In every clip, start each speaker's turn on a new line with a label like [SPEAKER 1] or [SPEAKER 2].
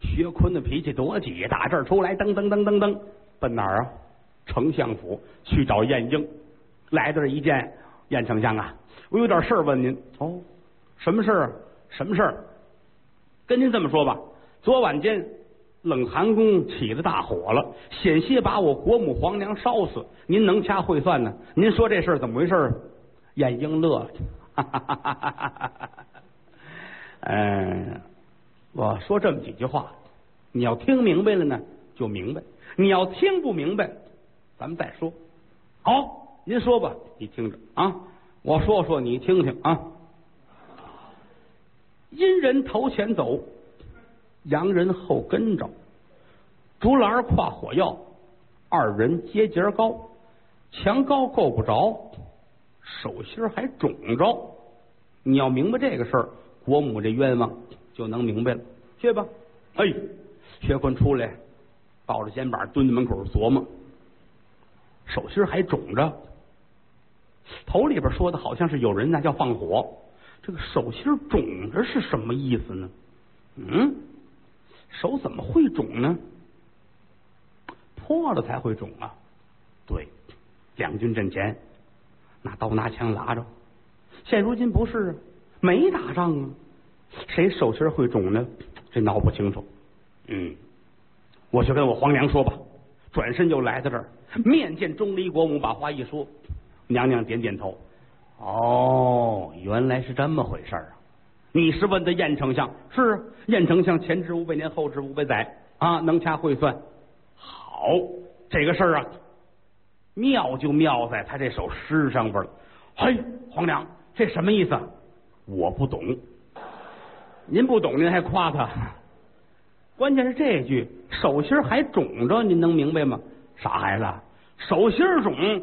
[SPEAKER 1] 薛坤的脾气多急，打这儿出来，噔噔噔噔噔，奔哪儿啊？丞相府去找晏婴。来到这一见，晏丞相啊，我有点事儿问您。哦，什么事儿？什么事儿？跟您这么说吧，昨晚间冷寒宫起了大火了，险些把我国母皇娘烧死。您能掐会算呢？您说这事儿怎么回事？晏婴乐了，哈哈哈哈哈哈！嗯，我说这么几句话，你要听明白了呢，就明白；你要听不明白，咱们再说。好，您说吧，你听着啊，我说说你听听啊。阴人头前走，阳人后跟着，竹篮挎火药，二人接节高，墙高够不着，手心还肿着。你要明白这个事儿，国母这冤枉就能明白了。去吧，哎，薛坤出来，抱着肩膀蹲在门口琢磨，手心还肿着。头里边说的好像是有人那叫放火。这个手心肿着是什么意思呢？嗯，手怎么会肿呢？破了才会肿啊！对，两军阵前拿刀拿枪拉着，现如今不是没打仗啊，谁手心会肿呢？这闹不清楚。嗯，我去跟我皇娘说吧。转身就来到这儿，面见钟离国母，把话一说，娘娘点点头。哦，原来是这么回事啊！你是问的晏丞相？是啊晏丞相前知五百年，后知五百载啊，能掐会算。好，这个事儿啊，妙就妙在他这首诗上边了。嘿，皇娘，这什么意思？我不懂。您不懂，您还夸他？关键是这句手心还肿着，您能明白吗？傻孩子，手心肿。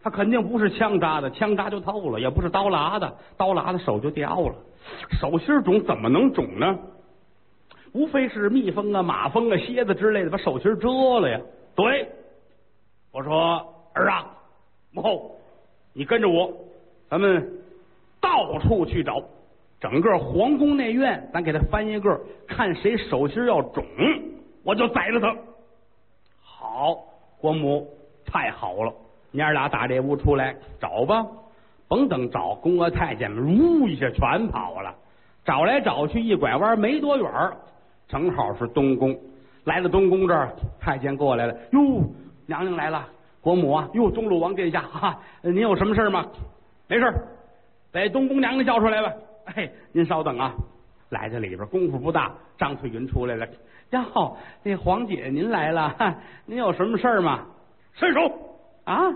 [SPEAKER 1] 他肯定不是枪扎的，枪扎就透了；也不是刀剌的，刀剌的手就掉了。手心肿怎么能肿呢？无非是蜜蜂啊、马蜂啊、蝎子之类的把手心蛰了呀。对，我说儿啊，母后，你跟着我，咱们到处去找，整个皇宫内院，咱给他翻一个，看谁手心要肿，我就宰了他。好，国母，太好了。娘俩打这屋出来找吧，甭等找，宫娥太监们呜一下全跑了。找来找去，一拐弯没多远，正好是东宫。来了东宫这儿，太监过来了，哟，娘娘来了，国母啊，哟，中鲁王殿下，哈，您有什么事吗？没事，把东宫娘娘叫出来吧。哎，您稍等啊，来这里边功夫不大，张翠云出来了。哟，那黄姐您来了，您有什么事儿吗？伸手。啊，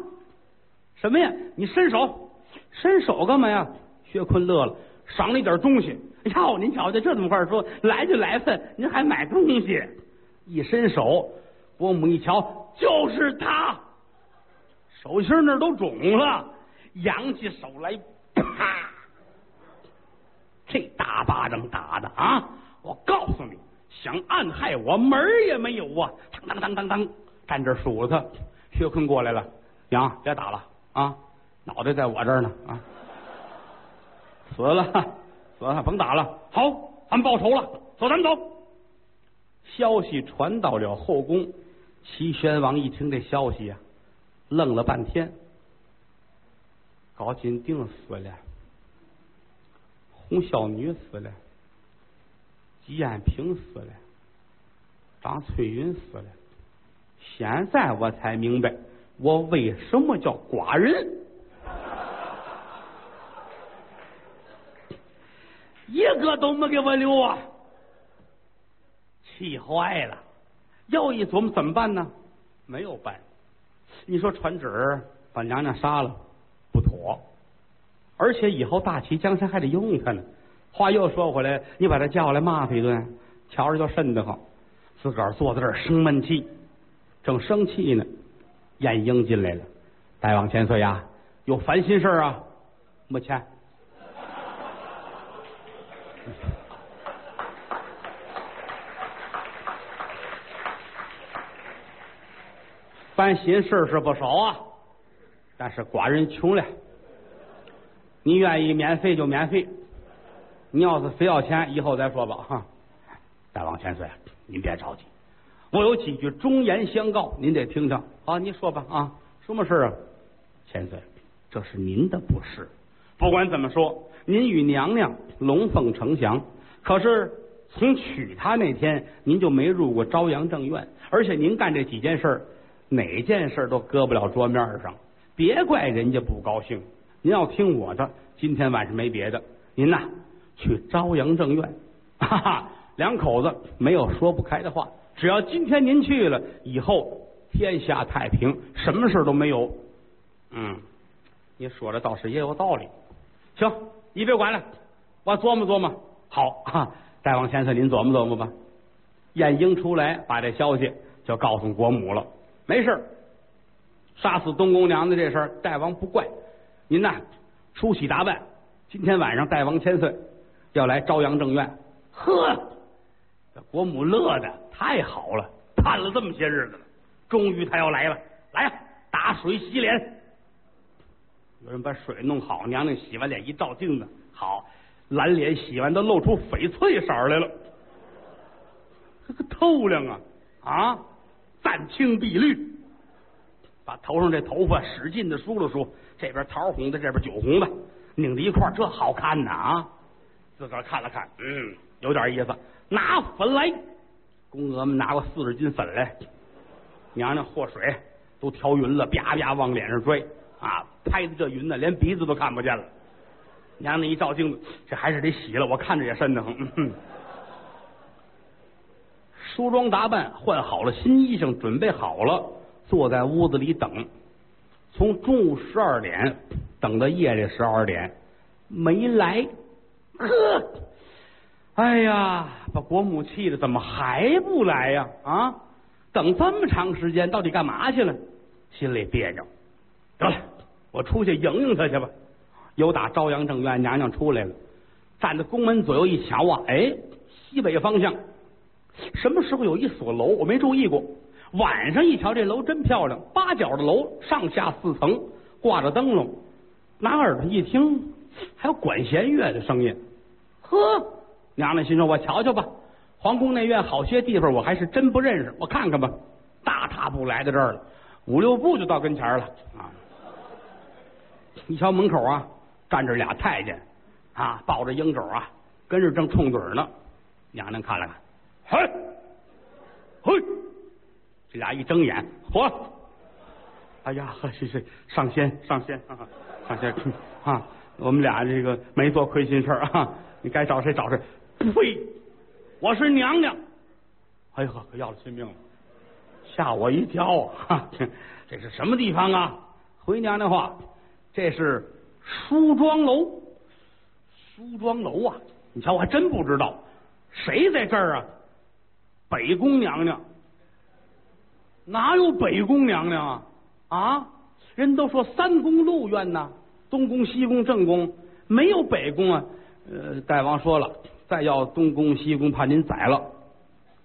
[SPEAKER 1] 什么呀？你伸手，伸手干嘛呀？薛坤乐了，赏了一点东西。哟，您瞧瞧，这怎么话说？来就来份，您还买东西？一伸手，伯母一瞧，就是他，手心那都肿了，扬起手来，啪！这大巴掌打的啊！我告诉你，想暗害我门儿也没有啊！当当当当当，站这数他。薛坤过来了。娘，别打了啊！脑袋在我这儿呢啊！死了，死了，甭打了。好，咱们报仇了。走，咱们走。消息传到了后宫，齐宣王一听这消息呀，愣了半天。高金定死了，洪孝女死了，吉安平死了，张翠云死了。现在我才明白。我为什么叫寡人？一个都没给我留啊！气坏了，又一琢磨怎么办呢？没有办，你说传旨把娘娘杀了不妥，而且以后大齐江山还得用他呢。话又说回来，你把他叫来骂他一顿，瞧着就瘆得慌。自个儿坐在这儿生闷气，正生气呢。晏婴进来了，大王千岁呀，有烦心事啊？没钱。烦心事是不少啊，但是寡人穷了。你愿意免费就免费，你要是非要钱，以后再说吧哈。大王千岁，您别着急，我有几句忠言相告，您得听听啊。您说吧啊，什么事啊？千岁，这是您的不是。不管怎么说，您与娘娘龙凤呈祥，可是从娶她那天，您就没入过朝阳正院，而且您干这几件事，哪件事都搁不了桌面上。别怪人家不高兴，您要听我的，今天晚上没别的，您呐去朝阳正院，哈哈，两口子没有说不开的话，只要今天您去了，以后天下太平，什么事都没有。嗯，你说的倒是也有道理。行，你别管了，我琢磨琢磨。好，啊，大王先生，您琢磨琢磨吧。晏婴出来，把这消息就告诉国母了。没事杀死东宫娘娘这事儿，大王不怪。您呐，梳洗打扮，今天晚上大王千岁要来朝阳正院。呵，这国母乐的太好了，盼了这么些日子了，终于他要来了。来呀，打水洗脸。有人把水弄好，娘娘洗完脸一照镜子，好，蓝脸洗完都露出翡翠色来了，这个透亮啊啊，湛青碧绿，把头上这头发使劲的梳了梳，这边桃红的，这边酒红的，拧在一块这好看呐啊！自个儿看了看，嗯，有点意思。拿粉来，宫娥们拿过四十斤粉来，娘娘和水都调匀了，啪啪往脸上拽。啊，拍的这云呢，连鼻子都看不见了。娘娘一照镜子，这还是得洗了，我看着也瘆得慌。梳妆打扮，换好了新衣裳，准备好了，坐在屋子里等。从中午十二点等到夜里十二点，没来。呵，哎呀，把国母气的，怎么还不来呀？啊，等这么长时间，到底干嘛去了？心里别扭。得了。我出去迎迎他去吧。有打朝阳正院娘娘出来了，站在宫门左右一瞧啊，哎，西北方向什么时候有一所楼？我没注意过。晚上一瞧，这楼真漂亮，八角的楼，上下四层，挂着灯笼。拿耳朵一听，还有管弦乐的声音。呵，娘娘心说：“我瞧瞧吧。”皇宫内院好些地方我还是真不认识，我看看吧。大踏步来到这儿了，五六步就到跟前了啊。一瞧门口啊，站着俩太监，啊，抱着鹰肘啊，跟着正冲嘴呢。娘娘看了看，嘿，嘿，这俩一睁眼，嚯！哎呀，呵是是上仙上仙啊，上仙啊！我们俩这个没做亏心事啊，你该找谁找谁。呸！我是娘娘。哎呦呵，可要了亲命了，吓我一跳啊！这是什么地方啊？回娘娘话。这是梳妆楼，梳妆楼啊！你瞧，我还真不知道谁在这儿啊。北宫娘娘哪有北宫娘娘啊？啊，人都说三宫六院呐，东宫、西宫、正宫，没有北宫啊。呃，大王说了，再要东宫、西宫，怕您宰了，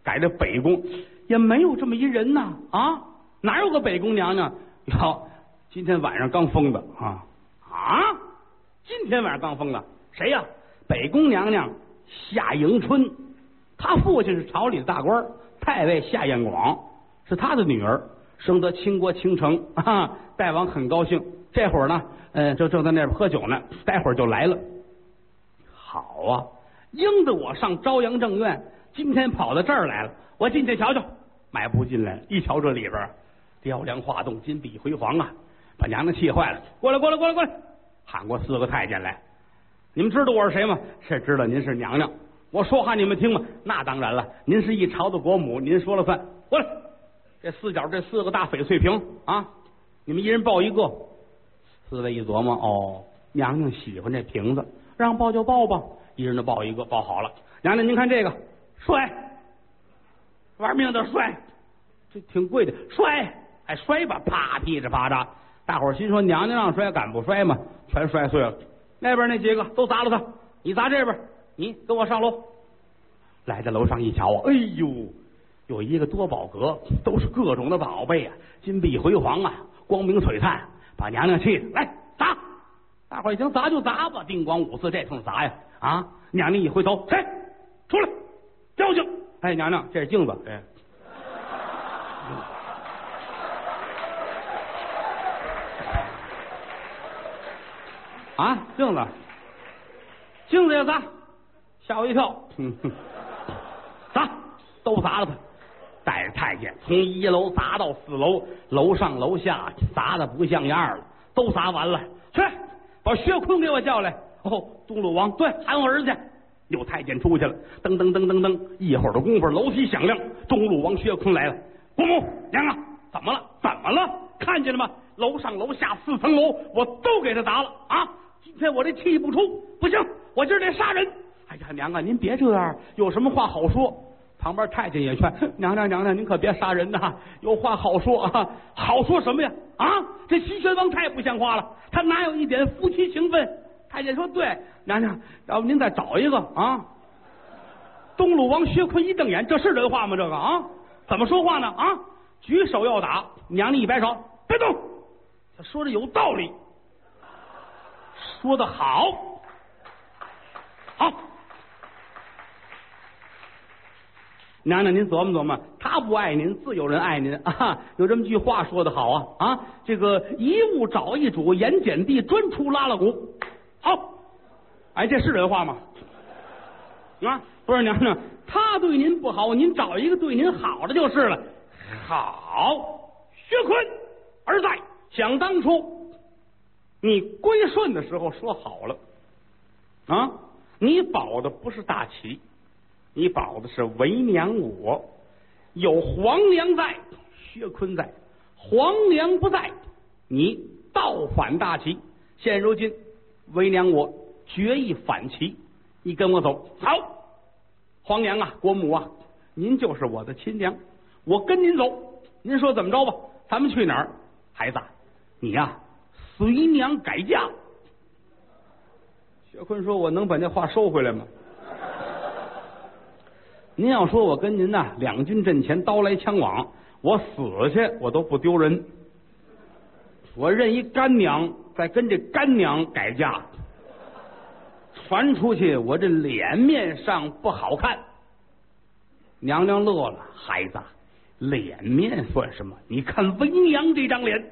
[SPEAKER 1] 改这北宫也没有这么一人呐。啊，哪有个北宫娘娘？哟。今天晚上刚封的啊啊！今天晚上刚封的，谁呀？北宫娘娘夏迎春，她父亲是朝里的大官，太尉夏彦广是他的女儿，生得倾国倾城 啊！大王很高兴，这会儿呢，嗯，就正在那边喝酒呢，待会儿就来了。好啊，应得我上朝阳正院，今天跑到这儿来了，我进去瞧瞧。迈步进来，一瞧这里边雕梁画栋，金碧辉煌啊！把娘娘气坏了，过来，过来，过来，过来！喊过四个太监来，你们知道我是谁吗？是知道，您是娘娘。我说话你们听吗？那当然了，您是一朝的国母，您说了算。过来，这四角这四个大翡翠瓶啊，你们一人抱一个。四位一琢磨，哦，娘娘喜欢这瓶子，让抱就抱吧，一人都抱一个，抱好了。娘娘，您看这个，摔，玩命的摔，这挺贵的，摔。哎，摔吧，啪，噼里啪嚓，大伙儿心说娘娘让摔，敢不摔吗？全摔碎了。那边那几个都砸了他，你砸这边，你跟我上楼。来到楼上一瞧啊，哎呦，有一个多宝阁，都是各种的宝贝啊，金碧辉煌啊，光明璀璨，把娘娘气的。来砸，大伙儿一听砸就砸吧，叮咣五四这通砸呀啊！娘娘一回头，谁出来？交警哎，娘娘，这是镜子。哎，啊，镜子，镜子也砸，吓我一跳。砸，都砸了他。带着太监从一楼砸到四楼，楼上楼下砸的不像样了，都砸完了。去，把薛坤给我叫来。哦，东鲁王，对，喊我儿子去。有太监出去了，噔噔噔噔噔，一会儿的功夫，楼梯响亮，东鲁王薛坤来了。国母娘啊，怎么了？怎么了？看见了吗？楼上楼下四层楼，我都给他砸了啊！今天我这气不出，不行，我今儿得杀人。哎呀，娘啊，您别这样，有什么话好说。旁边太监也劝 娘娘，娘娘您可别杀人呐，有话好说啊。好说什么呀？啊，这齐宣王太不像话了，他哪有一点夫妻情分？太监说：“对，娘娘，要不您再找一个啊？”东鲁王薛坤一瞪眼：“这是人话吗？这个啊，怎么说话呢？啊，举手要打，娘娘一摆手，别动。他说的有道理，说的好，好。娘娘，您琢磨琢磨，他不爱您，自有人爱您啊！有这么句话说的好啊啊！这个一物找一主，盐碱地专出拉拉鼓。”好，哎，这是人话吗？啊，不是娘娘，他对您不好，您找一个对您好的就是了。好，薛坤儿在。想当初你归顺的时候说好了啊，你保的不是大齐，你保的是为娘我。有皇娘在，薛坤在；皇娘不在，你倒反大齐。现如今。为娘，我决意反齐，你跟我走。好，皇娘啊，国母啊，您就是我的亲娘，我跟您走。您说怎么着吧？咱们去哪儿？孩子，你呀，随娘改嫁。薛坤说：“我能把那话收回来吗？”您要说我跟您呐，两军阵前刀来枪往，我死去我都不丢人。我认一干娘。再跟这干娘改嫁，传出去，我这脸面上不好看。娘娘乐了，孩子，脸面算什么？你看为娘这张脸，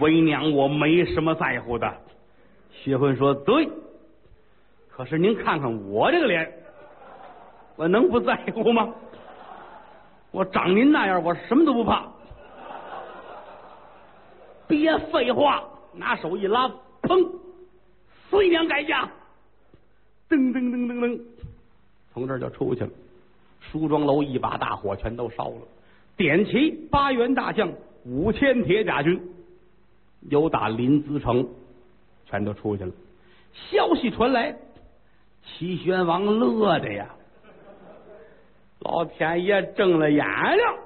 [SPEAKER 1] 为娘我没什么在乎的。薛坤说对，可是您看看我这个脸。我能不在乎吗？我长您那样，我什么都不怕。别废话，拿手一拉，砰！随娘改嫁，噔噔噔噔噔，从这儿就出去了。梳妆楼一把大火全都烧了，点齐八员大将，五千铁甲军，由打临淄城，全都出去了。消息传来，齐宣王乐的呀。老天爷睁了眼了，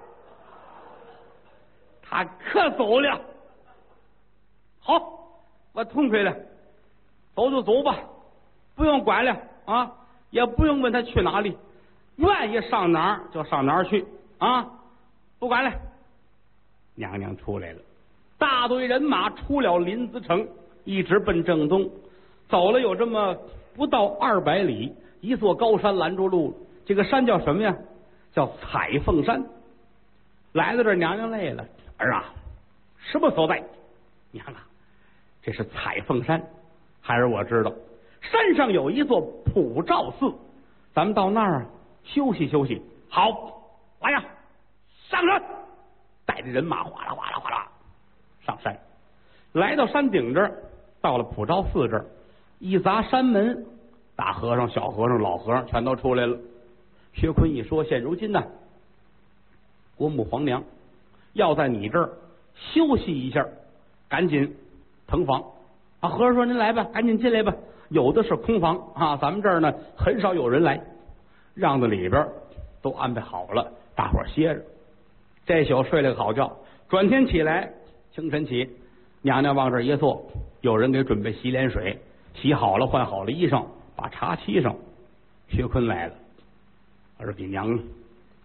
[SPEAKER 1] 他可走了。好，我痛快了，走就走吧，不用管了啊，也不用问他去哪里，愿意上哪儿就上哪儿去啊，不管了。娘娘出来了，大队人马出了临淄城，一直奔正东，走了有这么不到二百里，一座高山拦住路。这个山叫什么呀？叫彩凤山。来到这，娘娘累了，儿啊，什么所在？娘啊，这是彩凤山。孩儿我知道，山上有一座普照寺，咱们到那儿休息休息。好，来呀，上山，带着人马哗啦哗啦哗啦上山。来到山顶这儿，到了普照寺这儿，一砸山门，大和尚、小和尚、老和尚全都出来了。薛坤一说：“现如今呢，国母皇娘要在你这儿休息一下，赶紧腾房。”啊，和尚说：“您来吧，赶紧进来吧。有的是空房啊，咱们这儿呢很少有人来，让到里边都安排好了，大伙歇着。这宿睡了个好觉，转天起来，清晨起，娘娘往这一坐，有人给准备洗脸水，洗好了，换好了衣裳，把茶沏上。薛坤来了。儿给娘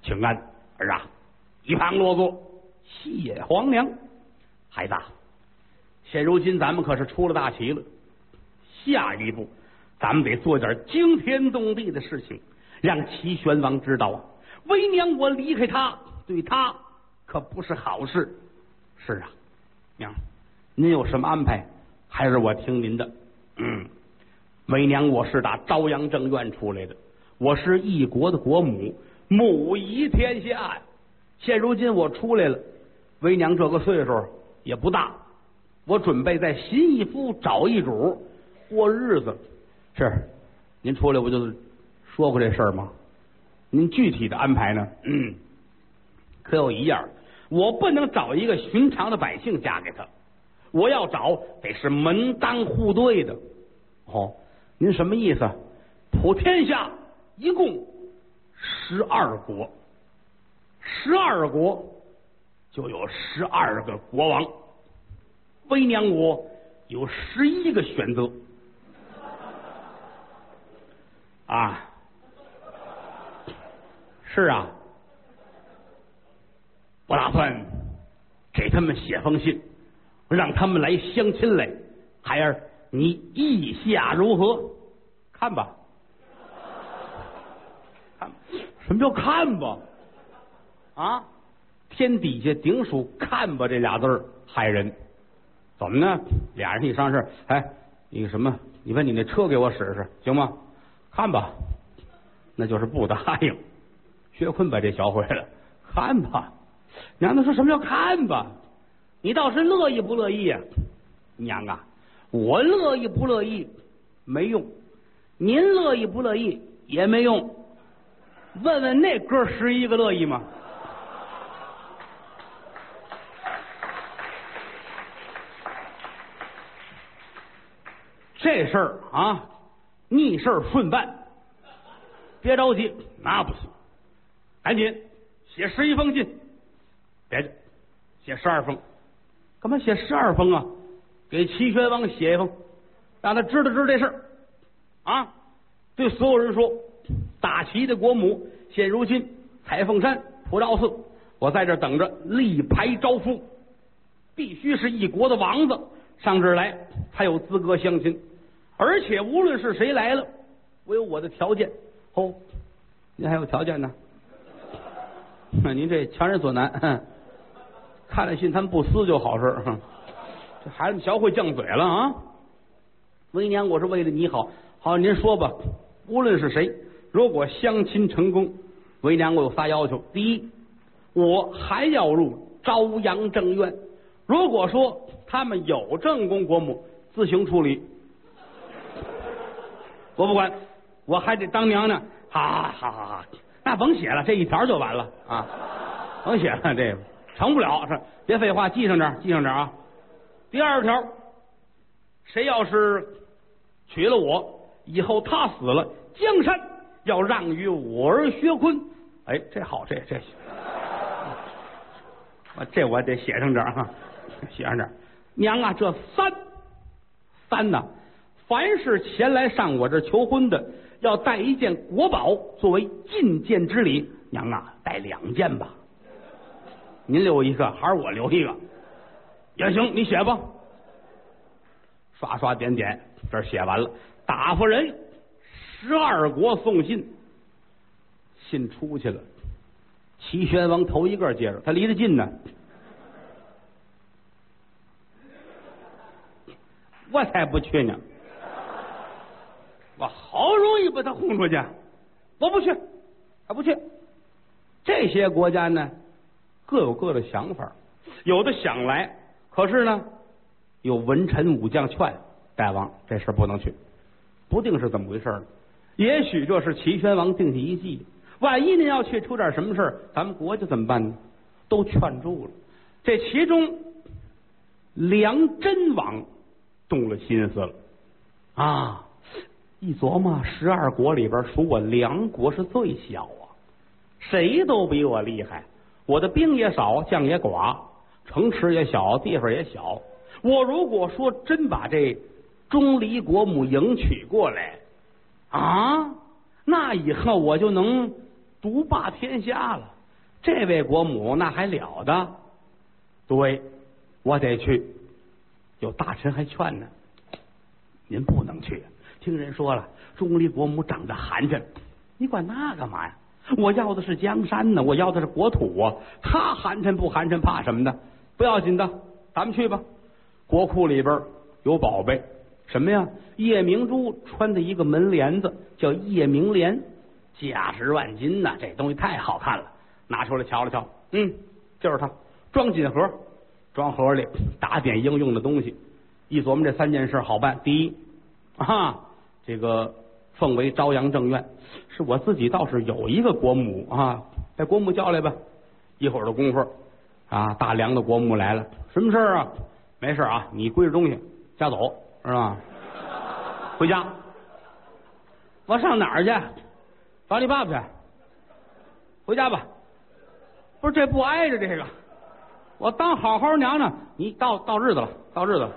[SPEAKER 1] 请安，儿啊，一旁落座，谢皇娘。孩子，现如今咱们可是出了大旗了，下一步咱们得做点惊天动地的事情，让齐宣王知道啊，为娘我离开他，对他可不是好事。是啊，娘，您有什么安排？还是我听您的。嗯，为娘我是打朝阳正院出来的，我是一国的国母，母仪天下。现如今我出来了，为娘这个岁数也不大。我准备在新一夫找一主过日子，是您出来不就是说过这事儿吗？您具体的安排呢？嗯，可有一样，我不能找一个寻常的百姓嫁给他，我要找得是门当户对的。哦，您什么意思？普天下一共十二国，十二国就有十二个国王。为娘，我有十一个选择啊！是啊，我打算给他们写封信，让他们来相亲来。孩儿，你意下如何？看吧，看什么叫看吧？啊，天底下顶属“看吧”这俩字害人。怎么呢？俩人一商事，哎，那个什么，你把你那车给我使使行吗？看吧，那就是不答应。薛坤把这学会了，看吧。娘子说什么叫看吧？你倒是乐意不乐意呀？娘啊，我乐意不乐意没用，您乐意不乐意也没用。问问那哥十一个乐意吗？这事儿啊，逆事儿顺办，别着急，那不行，赶紧写十一封信，别的写十二封，干嘛写十二封啊？给齐宣王写一封，让他知道知道这事儿啊！对所有人说，大齐的国母现如今彩凤山普照寺，我在这等着立牌招夫，必须是一国的王子上这儿来才有资格相亲。而且无论是谁来了，我有我的条件。哦，您还有条件呢？那 您这强人所难。看了信，他们不撕就好事。这孩子学会犟嘴了啊！为娘，我是为了你好。好，您说吧。无论是谁，如果相亲成功，为娘我有仨要求：第一，我还要入朝阳正院；如果说他们有正宫国母，自行处理。我不管，我还得当娘娘。好，好，好，好，那甭写了，这一条就完了啊！甭写了，这个成不了。是，别废话，记上点，记上点啊。第二条，谁要是娶了我，以后他死了，江山要让于我儿薛坤。哎，这好，这这。我这我得写上点哈，写上点。娘啊，这三三呢？凡是前来上我这求婚的，要带一件国宝作为觐见之礼。娘啊，带两件吧。您留一个，还是我留一个？也行，你写吧。刷刷点点，这写完了，打发人十二国送信，信出去了。齐宣王头一个接着，他离得近呢。我才不去呢。我好容易把他轰出去，我不去，他不去。这些国家呢，各有各的想法，有的想来，可是呢，有文臣武将劝大王这事不能去，不定是怎么回事呢。也许这是齐宣王定下一计，万一您要去出点什么事咱们国家怎么办呢？都劝住了。这其中，梁真王动了心思了啊。一琢磨，十二国里边属我梁国是最小啊，谁都比我厉害。我的兵也少，将也寡，城池也小，地方也小。我如果说真把这钟离国母迎娶过来啊，那以后我就能独霸天下了。这位国母那还了得？对，我得去。有大臣还劝呢，您不能去。听人说了，钟离国母长得寒碜，你管那干嘛呀？我要的是江山呢，我要的是国土啊。他寒碜不寒碜，怕什么的？不要紧的，咱们去吧。国库里边有宝贝，什么呀？夜明珠穿的一个门帘子，叫夜明帘，价值万金呐！这东西太好看了，拿出来瞧了瞧，嗯，就是它，装锦盒，装盒里打点应用的东西。一琢磨这三件事好办，第一啊，这个奉为朝阳正院，是我自己倒是有一个国母啊，把国母叫来吧。一会儿的功夫啊，大梁的国母来了，什么事儿啊？没事啊，你归置东西，家走是吧？回家，我上哪儿去？找你爸爸去。回家吧。不是这不挨着这个，我当好好娘娘，你到到日子了，到日子了，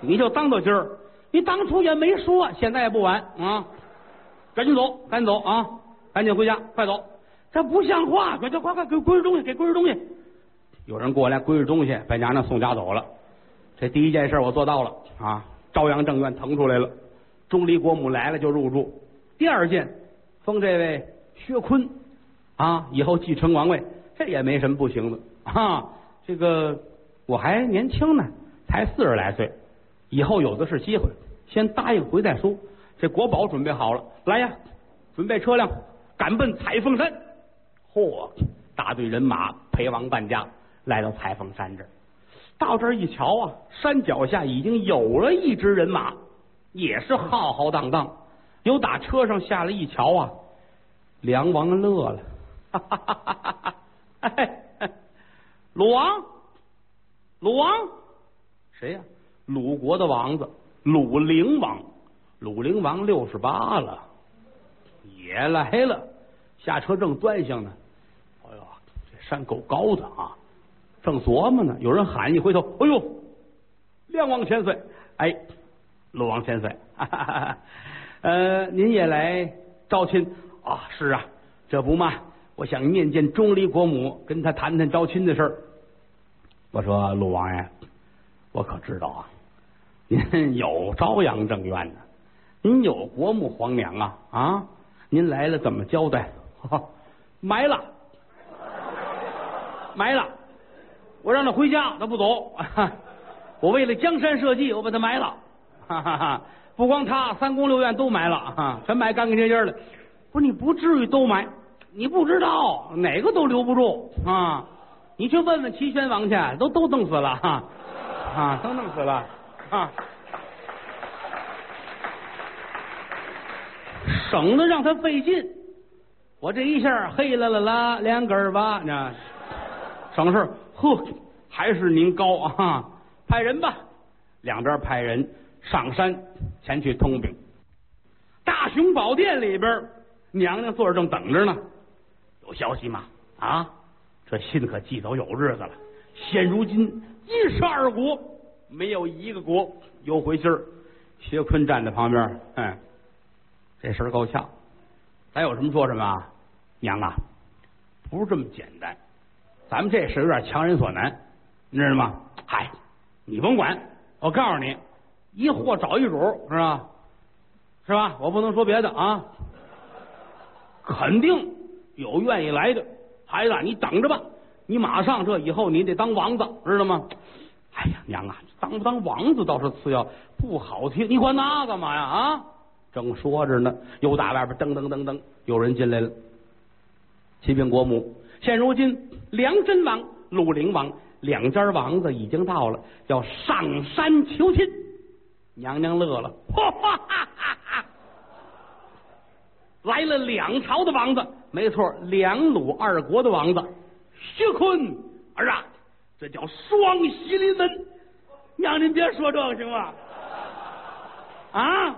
[SPEAKER 1] 你就当到今儿。你当初也没说，现在也不晚啊！赶紧走，赶紧走啊！赶紧回家，快走！这不像话，快快快快给归置东西，给归置东西。有人过来归置东西，把娘娘送家走了。这第一件事我做到了啊！朝阳正院腾出来了，钟离国母来了就入住。第二件，封这位薛坤啊，以后继承王位，这也没什么不行的啊。这个我还年轻呢，才四十来岁，以后有的是机会。先答应回再说。这国宝准备好了，来呀，准备车辆，赶奔彩凤山。嚯，大队人马陪王伴驾来到彩凤山这儿。到这一瞧啊，山脚下已经有了一支人马，也是浩浩荡荡。有打车上下来一瞧啊，梁王乐了，哈哈哈哈哈！哎，鲁王，鲁王，谁呀？鲁国的王子。鲁灵王，鲁灵王六十八了，也来了。下车正端详呢，哎呦，这山够高的啊！正琢磨呢，有人喊，一回头，哎呦，亮王千岁！哎，鲁王千岁，哈哈哈呃，您也来招亲啊？是啊，这不嘛，我想面见钟离国母，跟他谈谈招亲的事儿。我说，鲁王爷，我可知道啊。您 有朝阳正院呢，您有国母皇娘啊啊！您来了怎么交代？埋了，埋了！我让他回家，他不走。我为了江山社稷，我把他埋了。不光他，三宫六院都埋了，全埋干干净净的。不是你不至于都埋，你不知道哪个都留不住啊！你去问问齐宣王去，都都弄死了哈啊，都弄死了。啊，省得让他费劲。我这一下黑了了啦，两根儿吧，那省事。呵，还是您高啊！派人吧，两边派人上山前去通禀。大雄宝殿里边，娘娘坐着正等着呢。有消息吗？啊，这信可寄走有日子了。现如今一十二国。没有一个国有回信儿。薛坤站在旁边，嗯，这事儿够呛。咱有什么说什么啊，娘啊，不是这么简单。咱们这事有点强人所难，你知道吗？嗨，你甭管，我告诉你，一货找一主，是吧？是吧？我不能说别的啊，肯定有愿意来的孩子，你等着吧。你马上这以后你得当王子，知道吗？哎呀，娘啊，当不当王子倒是次要，不好听。你管那干嘛呀？啊，正说着呢，又打外边噔噔噔噔，有人进来了。启禀国母，现如今梁真王、鲁灵王两家王子已经到了，要上山求亲。娘娘乐了，哈哈哈哈！来了两朝的王子，没错，两鲁二国的王子，薛坤儿啊。这叫双喜临门，娘您别说这个行吗？啊！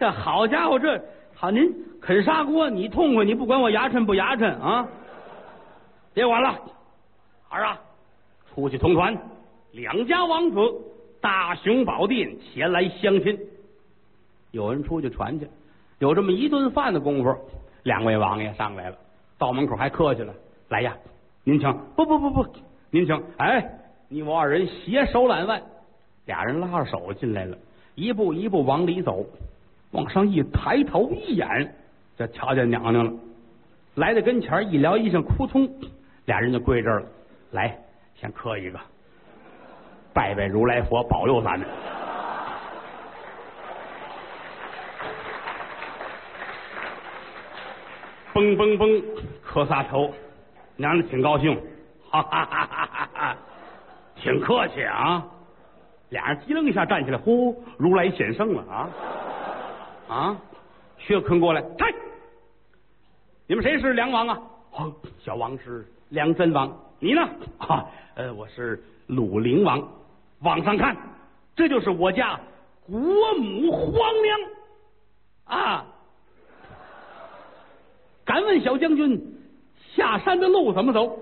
[SPEAKER 1] 这好家伙，这好您啃砂锅，你痛快，你不管我牙碜不牙碜啊？别管了，儿啊，出去同传，两家王子大雄宝殿前来相亲。有人出去传去，有这么一顿饭的功夫，两位王爷上来了。到门口还客气了，来呀，您请。不不不不，您请。哎，你我二人携手揽腕，俩人拉着手进来了，一步一步往里走，往上一抬头一眼，就瞧见娘娘了。来到跟前一撩衣裳，扑通，俩人就跪这儿了。来，先磕一个，拜拜如来佛，保佑咱们。嘣嘣嘣，磕仨头，娘娘挺高兴，哈哈哈哈哈哈，挺客气啊。俩人激灵一下站起来，呼，如来显圣了啊啊！薛坤过来，嗨，你们谁是梁王啊？哦，小王是梁真王，你呢？啊，呃，我是鲁陵王。往上看，这就是我家国母皇娘啊。敢问小将军，下山的路怎么走？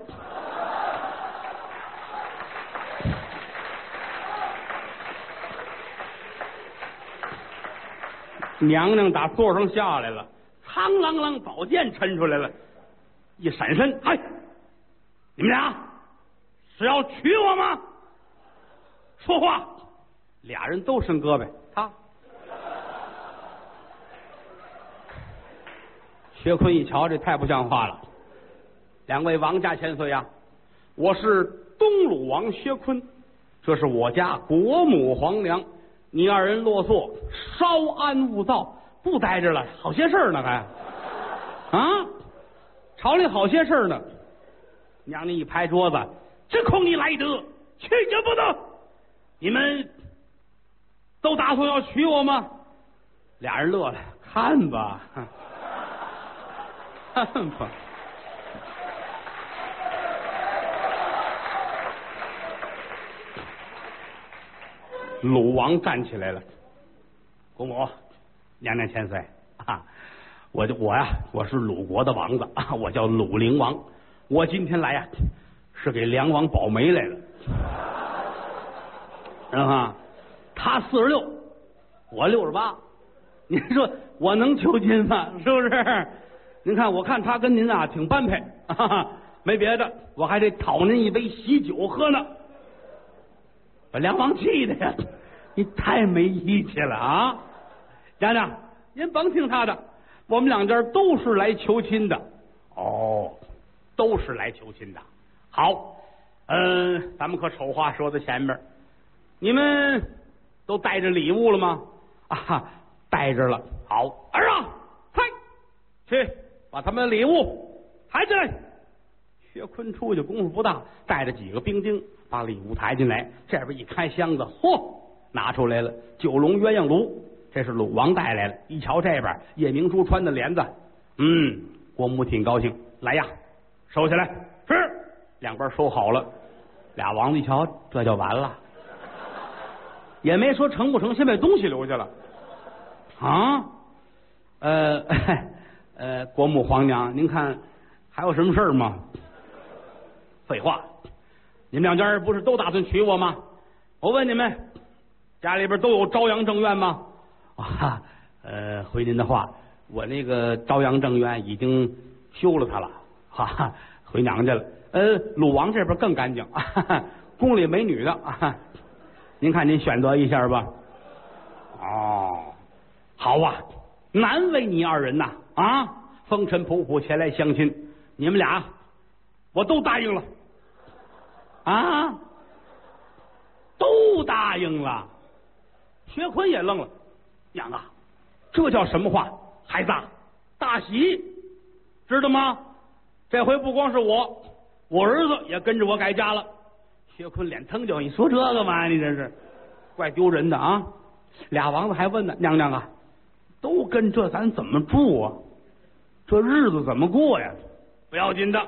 [SPEAKER 1] 娘娘打座上下来了，苍啷啷宝剑抻出来了，一闪身，嗨，你们俩是要娶我吗？说话，俩人都伸胳膊，他。薛坤一瞧，这太不像话了！两位王家千岁呀，我是东鲁王薛坤，这是我家国母皇娘，你二人落座，稍安勿躁，不待着了，好些事儿呢，还啊，朝里好些事儿呢。娘娘一拍桌子，只恐你来得，去也不得。你们都打算要娶我吗？俩人乐了，看吧看吧。鲁王站起来了，国母，娘娘千岁啊！我就我呀，我是鲁国的王子啊，我叫鲁陵王。我今天来呀，是给梁王保媒来了。啊，他四十六，我六十八，您说我能求亲吗？是不是？您看，我看他跟您啊挺般配，没别的，我还得讨您一杯喜酒喝呢。把梁王气的呀，你太没义气了啊！娘娘，您甭听他的，我们两家都是来求亲的。哦，都是来求亲的。好，嗯，咱们可丑话说在前面，你们都带着礼物了吗？啊，带着了。好，儿啊，快去。把他们的礼物抬起来。薛坤出去功夫不大，带着几个兵丁把礼物抬进来。这边一开箱子，嚯，拿出来了九龙鸳鸯炉，这是鲁王带来的。一瞧这边叶明珠穿的帘子，嗯，国母挺高兴。来呀，收起来。是，两边收好了。俩王子一瞧，这就完了，也没说成不成，先把东西留下了。啊，呃。呃，国母皇娘，您看还有什么事儿吗？废话，你们两家人不是都打算娶我吗？我问你们，家里边都有朝阳正院吗？啊，呃，回您的话，我那个朝阳正院已经修了它了，哈哈，回娘家了。呃，鲁王这边更干净，啊宫里没女的，啊您看您选择一下吧。哦，好啊，难为你二人呐。啊！风尘仆仆前来相亲，你们俩我都答应了。啊，都答应了。薛坤也愣了，娘啊，这叫什么话？孩子，大喜，知道吗？这回不光是我，我儿子也跟着我改嫁了。薛坤脸腾就，你说这个嘛？你这是怪丢人的啊！俩王子还问呢，娘娘啊，都跟这，咱怎么住啊？这日子怎么过呀？不要紧的，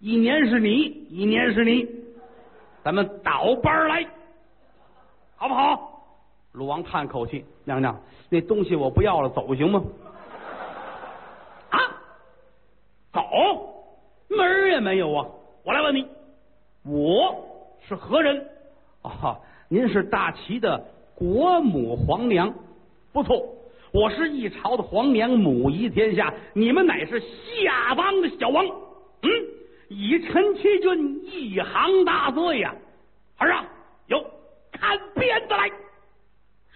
[SPEAKER 1] 一年是你，一年是你，咱们倒班来，好不好？鲁王叹口气：“娘娘，那东西我不要了，走行吗？”啊，走，门儿也没有啊！我来问你，我是何人？啊，您是大齐的国母皇娘，不错。我是一朝的皇娘，母仪天下，你们乃是下邦的小王。嗯，以陈其俊一行大罪呀！儿啊，有看鞭子来！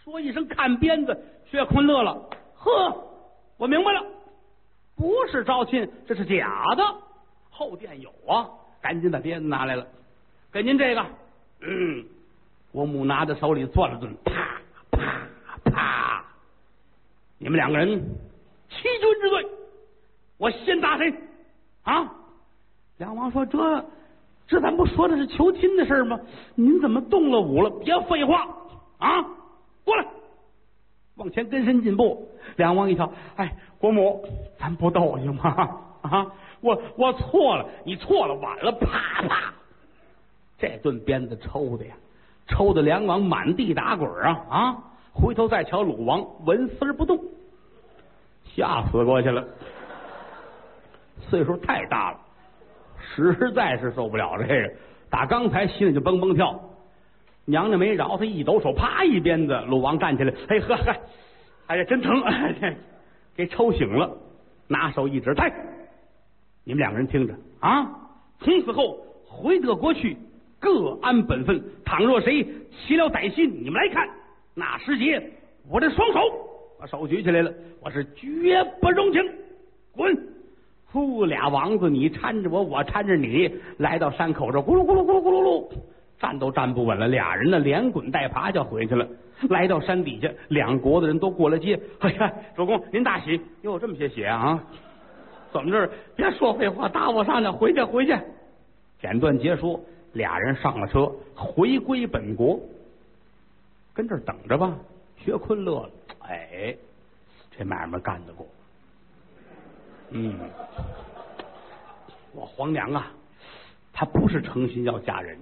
[SPEAKER 1] 说一声看鞭子，薛坤乐了。呵，我明白了，不是招亲，这是假的。后殿有啊，赶紧把鞭子拿来了，给您这个。嗯，我母拿在手里攥了攥，啪啪啪！你们两个人欺君之罪，我先打谁？啊！梁王说：“这这咱不说的是求亲的事吗？您怎么动了武了？别废话啊！过来，往前跟身进步。”梁王一瞧，哎，国母，咱不斗行吗？啊，我我错了，你错了，晚了，啪啪！这顿鞭子抽的呀，抽的梁王满地打滚啊啊！回头再瞧鲁王，纹丝不动，吓死过去了。岁数太大了。实在是受不了这个，打刚才心里就蹦蹦跳。娘娘没饶他，一抖手，啪一鞭子。鲁王站起来，哎呵呵，哎呀，真疼！给抽醒了，拿手一指，来，你们两个人听着啊！从此后回德国去，各安本分。倘若谁起了歹心，你们来看，那时节，我的双手把手举起来了，我是绝不容情。滚！呼，俩王子，你搀着我，我搀着你，来到山口这，咕噜咕噜咕噜咕噜噜，站都站不稳了。俩人呢，连滚带爬就回去了。来到山底下，两国的人都过了街。哎呀，主公您大喜，哟，这么些血啊？怎么着？别说废话，搭我上去，回去回去。简短结束，俩人上了车，回归本国，跟这儿等着吧。薛坤乐了，哎，这买卖干得过。嗯，我皇娘啊，她不是诚心要嫁人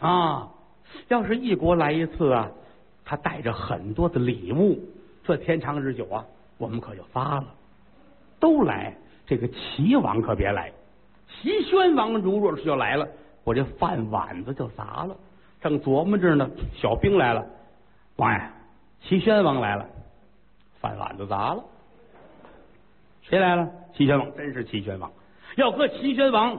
[SPEAKER 1] 啊。要是一国来一次啊，她带着很多的礼物，这天长日久啊，我们可就发了。都来，这个齐王可别来。齐宣王如若是要来了，我这饭碗子就砸了。正琢磨着呢，小兵来了，王爷，齐宣王来了，饭碗子砸了。谁来了？齐宣王，真是齐宣王。要搁齐宣王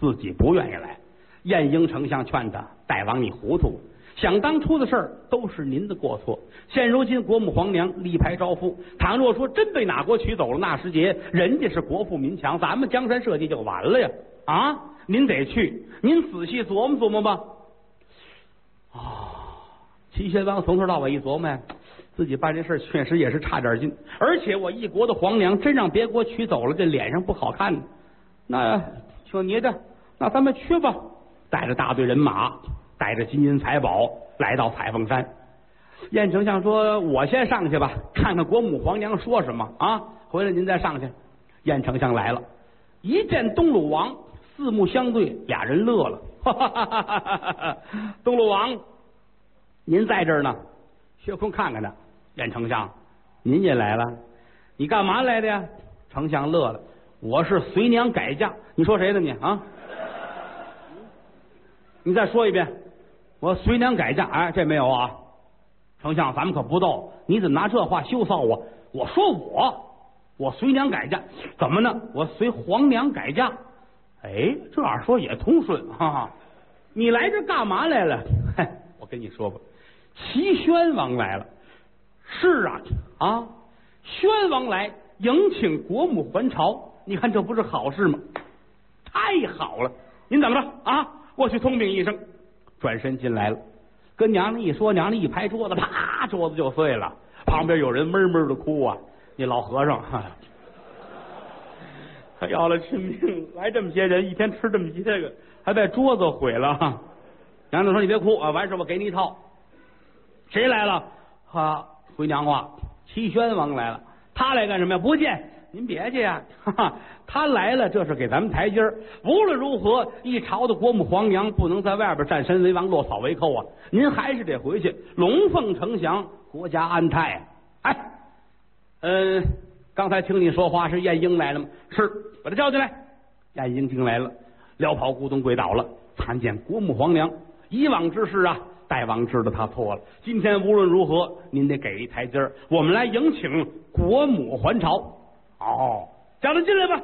[SPEAKER 1] 自己不愿意来。晏婴丞相劝他：“大王，你糊涂！想当初的事儿都是您的过错。现如今国母皇娘力排招夫，倘若说真被哪国取走了，那时节人家是国富民强，咱们江山社稷就完了呀！啊，您得去，您仔细琢磨琢磨吧。”啊，齐宣王从头到尾一琢磨呀。自己办这事确实也是差点劲，而且我一国的皇娘真让别国娶走了，这脸上不好看。那听你的，那咱们去吧。带着大队人马，带着金银财宝，来到彩凤山。燕丞相说：“我先上去吧，看看国母皇娘说什么啊？回来您再上去。”燕丞相来了，一见东鲁王，四目相对，俩人乐了。东鲁王，您在这儿呢。薛坤看看他。燕丞相，您也来了？你干嘛来的呀？丞相乐了，我是随娘改嫁。你说谁呢？你啊？你再说一遍，我随娘改嫁。哎，这没有啊？丞相，咱们可不斗。你怎么拿这话羞臊我？我说我，我随娘改嫁，怎么呢？我随皇娘改嫁。哎，这样说也通顺哈。你来这干嘛来了？嘿我跟你说吧，齐宣王来了。是啊，啊，宣王来迎请国母还朝，你看这不是好事吗？太好了！您等着啊，我去通禀一声。转身进来了，跟娘娘一说，娘娘一拍桌子，啪，桌子就碎了。旁边有人闷闷的哭啊，那老和尚哈，他 要了亲命，来这么些人，一天吃这么些个，还把桌子毁了。娘娘说：“你别哭啊，完事我给你一套。”谁来了？哈。回娘话，齐宣王来了，他来干什么呀？不见您别去呀！他来了，这是给咱们台阶儿。无论如何，一朝的国母皇娘不能在外边占身为王、落草为寇啊！您还是得回去，龙凤呈祥，国家安泰。哎，嗯，刚才听你说话是晏婴来了吗？是，把他叫进来。晏婴进来了，撩袍咕咚跪倒了，参见国母皇娘。以往之事啊。大王知道他错了，今天无论如何，您得给一台阶儿，我们来迎请国母还朝。哦，叫他进来吧。